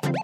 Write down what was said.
Bye.